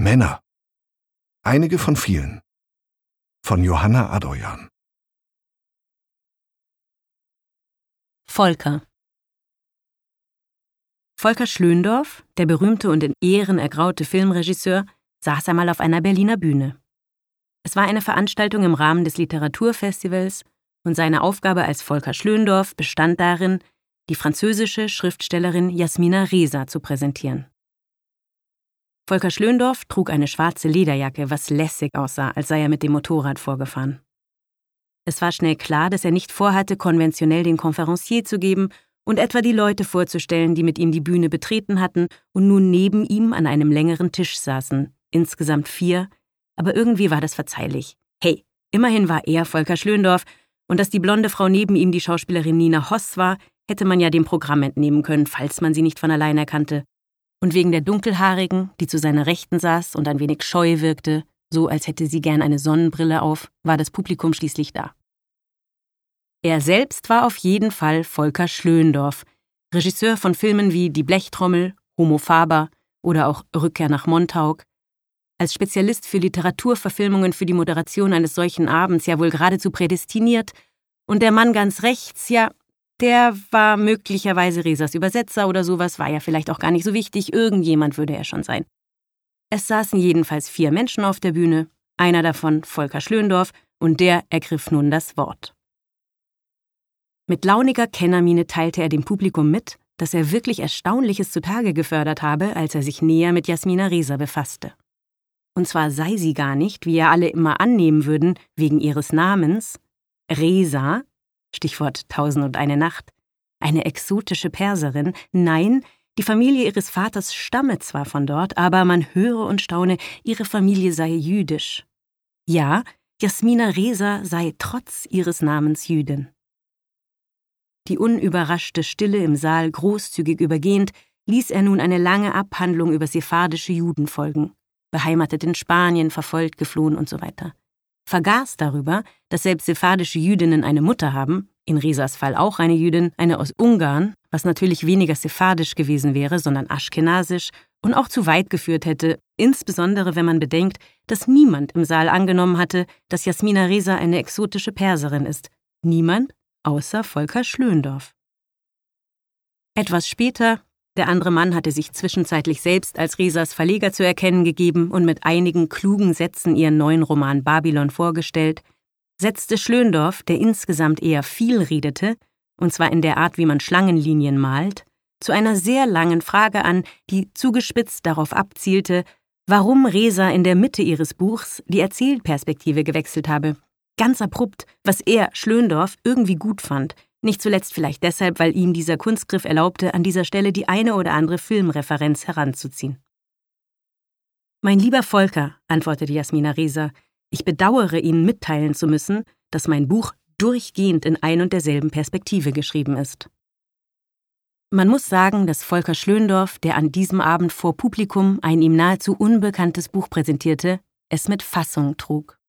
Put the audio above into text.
Männer. Einige von vielen. Von Johanna Adoyan. Volker Volker Schlöndorff, der berühmte und in Ehren ergraute Filmregisseur, saß einmal auf einer Berliner Bühne. Es war eine Veranstaltung im Rahmen des Literaturfestivals und seine Aufgabe als Volker Schlöndorff bestand darin, die französische Schriftstellerin Jasmina Reza zu präsentieren. Volker Schlöndorff trug eine schwarze Lederjacke, was lässig aussah, als sei er mit dem Motorrad vorgefahren. Es war schnell klar, dass er nicht vorhatte, konventionell den Konferencier zu geben und etwa die Leute vorzustellen, die mit ihm die Bühne betreten hatten und nun neben ihm an einem längeren Tisch saßen, insgesamt vier, aber irgendwie war das verzeihlich. Hey, immerhin war er Volker Schlöndorff, und dass die blonde Frau neben ihm die Schauspielerin Nina Hoss war, hätte man ja dem Programm entnehmen können, falls man sie nicht von allein erkannte. Und wegen der Dunkelhaarigen, die zu seiner Rechten saß und ein wenig scheu wirkte, so als hätte sie gern eine Sonnenbrille auf, war das Publikum schließlich da. Er selbst war auf jeden Fall Volker Schlöndorff, Regisseur von Filmen wie Die Blechtrommel, Homo Faber oder auch Rückkehr nach Montauk, als Spezialist für Literaturverfilmungen für die Moderation eines solchen Abends ja wohl geradezu prädestiniert, und der Mann ganz rechts, ja, der war möglicherweise Resas Übersetzer oder sowas, war ja vielleicht auch gar nicht so wichtig, irgendjemand würde er schon sein. Es saßen jedenfalls vier Menschen auf der Bühne, einer davon Volker Schlöndorff, und der ergriff nun das Wort. Mit launiger Kennermiene teilte er dem Publikum mit, dass er wirklich Erstaunliches zutage gefördert habe, als er sich näher mit Jasmina Reza befasste. Und zwar sei sie gar nicht, wie ja alle immer annehmen würden, wegen ihres Namens, Resa, Stichwort Tausend und eine Nacht, eine exotische Perserin, nein, die Familie ihres Vaters stamme zwar von dort, aber man höre und staune, ihre Familie sei jüdisch. Ja, Jasmina Reza sei trotz ihres Namens Jüdin. Die unüberraschte Stille im Saal großzügig übergehend, ließ er nun eine lange Abhandlung über sephardische Juden folgen beheimatet in Spanien, verfolgt, geflohen und so weiter. Vergaß darüber, dass selbst sephardische Jüdinnen eine Mutter haben, in Resas Fall auch eine Jüdin, eine aus Ungarn, was natürlich weniger sephardisch gewesen wäre, sondern aschkenasisch und auch zu weit geführt hätte, insbesondere wenn man bedenkt, dass niemand im Saal angenommen hatte, dass Jasmina Reza eine exotische Perserin ist. Niemand außer Volker Schlöndorff. Etwas später, der andere Mann hatte sich zwischenzeitlich selbst als Resas Verleger zu erkennen gegeben und mit einigen klugen Sätzen ihren neuen Roman Babylon vorgestellt, setzte Schlöndorff, der insgesamt eher viel redete, und zwar in der Art, wie man Schlangenlinien malt, zu einer sehr langen Frage an, die zugespitzt darauf abzielte, warum Resa in der Mitte ihres Buchs die Erzählperspektive gewechselt habe. Ganz abrupt, was er, Schlöndorff, irgendwie gut fand, nicht zuletzt vielleicht deshalb, weil ihm dieser Kunstgriff erlaubte, an dieser Stelle die eine oder andere Filmreferenz heranzuziehen. Mein lieber Volker, antwortete Jasmina Reza, ich bedauere Ihnen mitteilen zu müssen, dass mein Buch durchgehend in ein und derselben Perspektive geschrieben ist. Man muss sagen, dass Volker Schlöndorff, der an diesem Abend vor Publikum ein ihm nahezu unbekanntes Buch präsentierte, es mit Fassung trug.